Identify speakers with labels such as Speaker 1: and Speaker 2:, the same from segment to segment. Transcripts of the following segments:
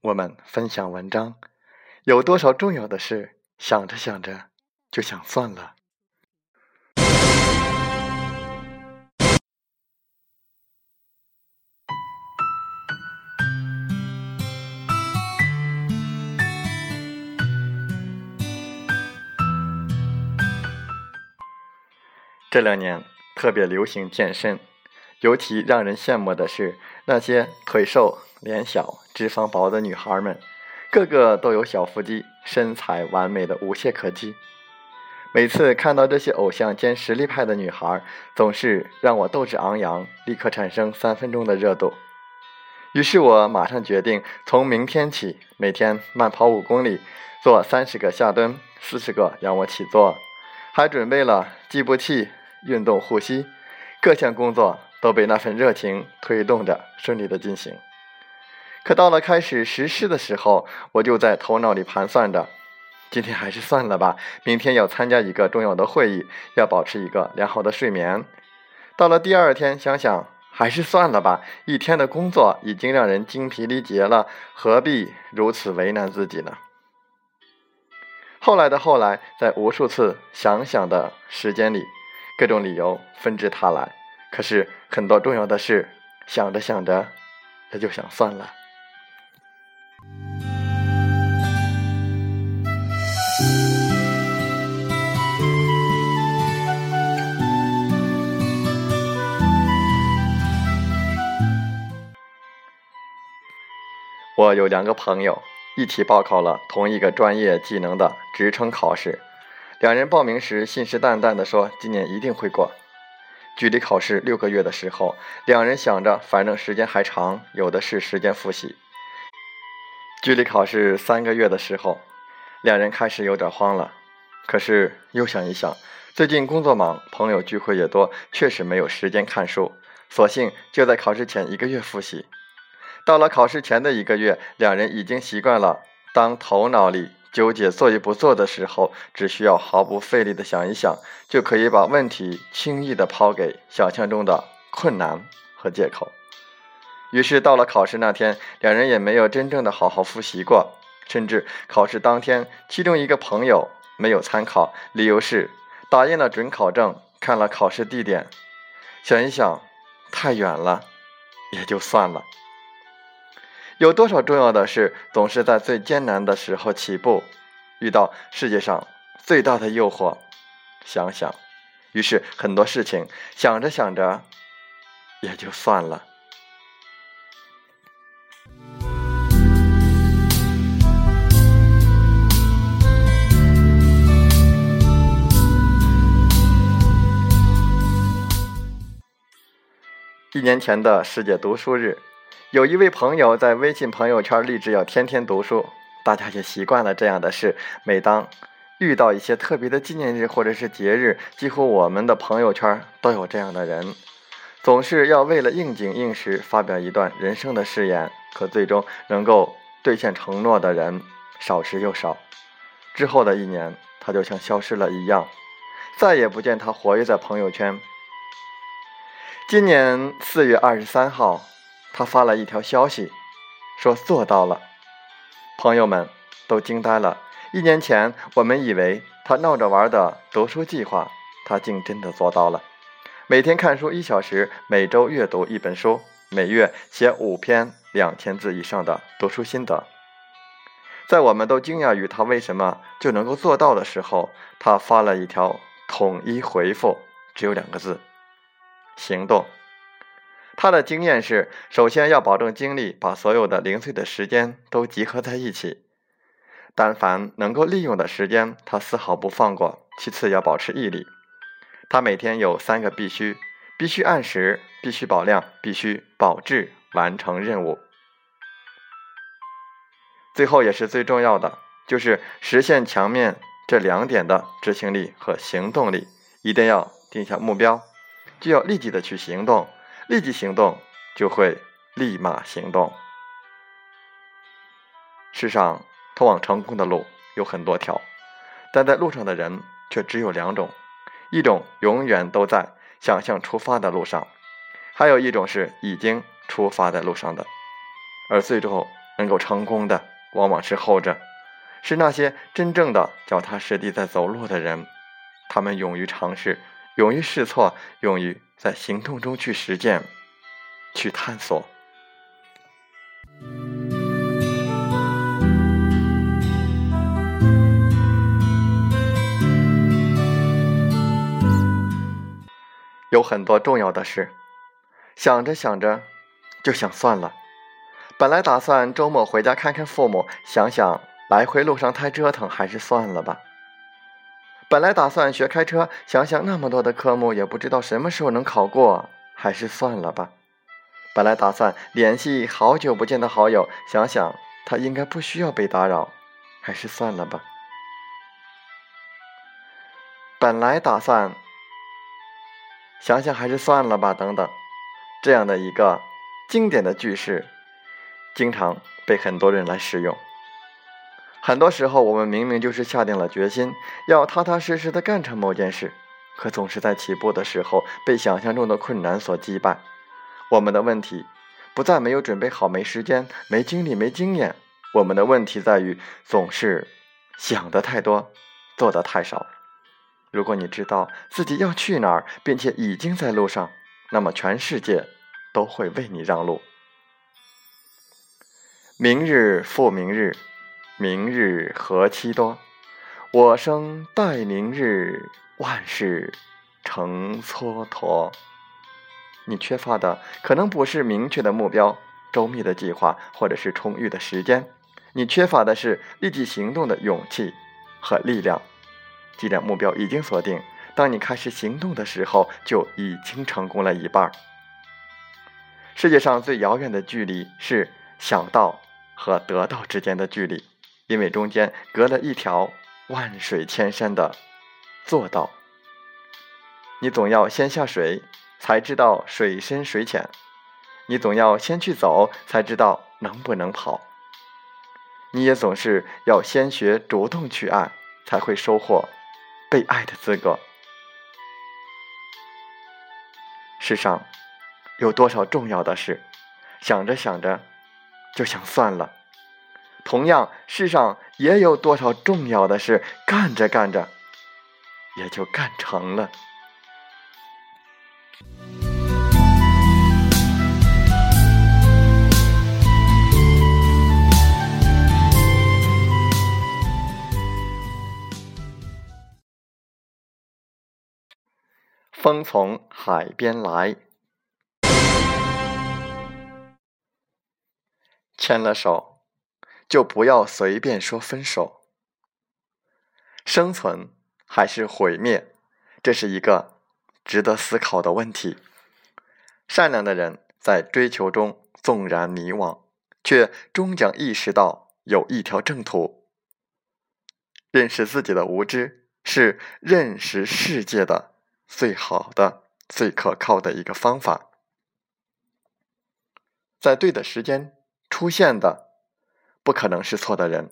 Speaker 1: 我们分享文章，有多少重要的事，想着想着就想算了。这两年特别流行健身，尤其让人羡慕的是那些腿瘦。脸小、脂肪薄的女孩们，个个都有小腹肌，身材完美的无懈可击。每次看到这些偶像兼实力派的女孩，总是让我斗志昂扬，立刻产生三分钟的热度。于是我马上决定，从明天起每天慢跑五公里，做三十个下蹲，四十个仰卧起坐，还准备了计步器、运动护膝，各项工作都被那份热情推动着，顺利的进行。可到了开始实施的时候，我就在头脑里盘算着：今天还是算了吧，明天要参加一个重要的会议，要保持一个良好的睡眠。到了第二天，想想还是算了吧，一天的工作已经让人精疲力竭了，何必如此为难自己呢？后来的后来，在无数次想想的时间里，各种理由纷至沓来。可是很多重要的事，想着想着，也就想算了。我有两个朋友一起报考了同一个专业技能的职称考试，两人报名时信誓旦旦地说今年一定会过。距离考试六个月的时候，两人想着反正时间还长，有的是时间复习。距离考试三个月的时候，两人开始有点慌了。可是又想一想，最近工作忙，朋友聚会也多，确实没有时间看书，索性就在考试前一个月复习。到了考试前的一个月，两人已经习惯了，当头脑里纠结做与不做的时候，只需要毫不费力的想一想，就可以把问题轻易的抛给想象中的困难和借口。于是到了考试那天，两人也没有真正的好好复习过，甚至考试当天，其中一个朋友没有参考，理由是打印了准考证，看了考试地点，想一想，太远了，也就算了。有多少重要的事，总是在最艰难的时候起步，遇到世界上最大的诱惑，想想，于是很多事情想着想着，也就算了。一年前的世界读书日。有一位朋友在微信朋友圈立志要天天读书，大家也习惯了这样的事。每当遇到一些特别的纪念日或者是节日，几乎我们的朋友圈都有这样的人，总是要为了应景应时发表一段人生的誓言，可最终能够兑现承诺的人少之又少。之后的一年，他就像消失了一样，再也不见他活跃在朋友圈。今年四月二十三号，他发了一条消息，说做到了，朋友们都惊呆了。一年前，我们以为他闹着玩的读书计划，他竟真的做到了。每天看书一小时，每周阅读一本书，每月写五篇两千字以上的读书心得。在我们都惊讶于他为什么就能够做到的时候，他发了一条统一回复，只有两个字。行动。他的经验是：首先要保证精力，把所有的零碎的时间都集合在一起。但凡能够利用的时间，他丝毫不放过。其次要保持毅力。他每天有三个必须：必须按时，必须保量，必须保质完成任务。最后也是最重要的，就是实现墙面这两点的执行力和行动力。一定要定下目标。就要立即的去行动，立即行动就会立马行动。世上通往成功的路有很多条，但在路上的人却只有两种：一种永远都在想象出发的路上，还有一种是已经出发在路上的。而最终能够成功的，往往是后者，是那些真正的脚踏实地在走路的人，他们勇于尝试。勇于试错，勇于在行动中去实践、去探索。有很多重要的事，想着想着就想算了。本来打算周末回家看看父母，想想来回路上太折腾，还是算了吧。本来打算学开车，想想那么多的科目，也不知道什么时候能考过，还是算了吧。本来打算联系好久不见的好友，想想他应该不需要被打扰，还是算了吧。本来打算想想还是算了吧，等等，这样的一个经典的句式，经常被很多人来使用。很多时候，我们明明就是下定了决心，要踏踏实实的干成某件事，可总是在起步的时候被想象中的困难所击败。我们的问题不在没有准备好、没时间、没精力、没经验，我们的问题在于总是想的太多，做的太少。如果你知道自己要去哪儿，并且已经在路上，那么全世界都会为你让路。明日复明日。明日何其多，我生待明日，万事成蹉跎。你缺乏的可能不是明确的目标、周密的计划，或者是充裕的时间，你缺乏的是立即行动的勇气和力量。既然目标已经锁定，当你开始行动的时候，就已经成功了一半。世界上最遥远的距离是想到和得到之间的距离。因为中间隔了一条万水千山的做到，你总要先下水才知道水深水浅，你总要先去走才知道能不能跑，你也总是要先学主动去爱，才会收获被爱的资格。世上有多少重要的事，想着想着就想算了。同样，世上也有多少重要的事，干着干着也就干成了。风从海边来，牵了手。就不要随便说分手。生存还是毁灭，这是一个值得思考的问题。善良的人在追求中纵然迷惘，却终将意识到有一条正途。认识自己的无知，是认识世界的最好的、最可靠的一个方法。在对的时间出现的，不可能是错的人；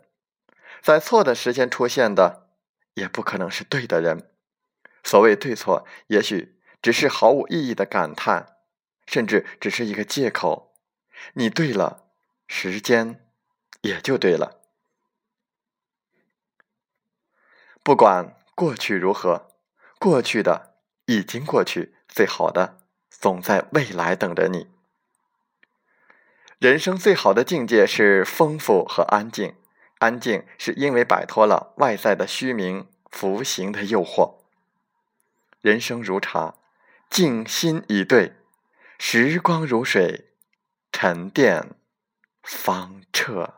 Speaker 1: 在错的时间出现的，也不可能是对的人。所谓对错，也许只是毫无意义的感叹，甚至只是一个借口。你对了，时间也就对了。不管过去如何，过去的已经过去，最好的总在未来等着你。人生最好的境界是丰富和安静，安静是因为摆脱了外在的虚名浮行的诱惑。人生如茶，静心以对，时光如水，沉淀方彻。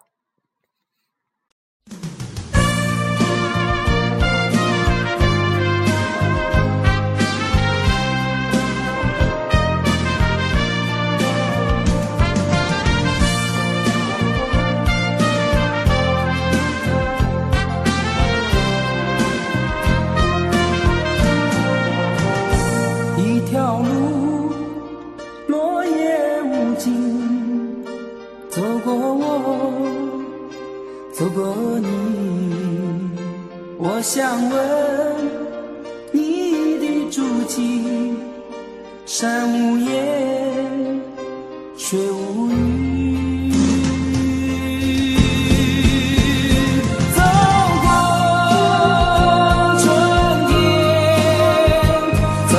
Speaker 2: 我想问你的足迹山无言水无语。走过春天走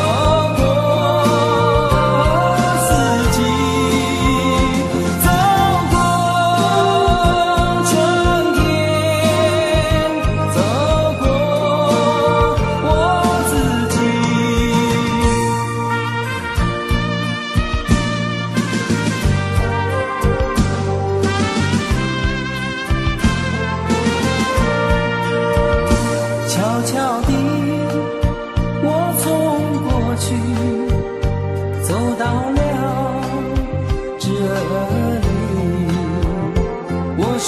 Speaker 2: 过四季走过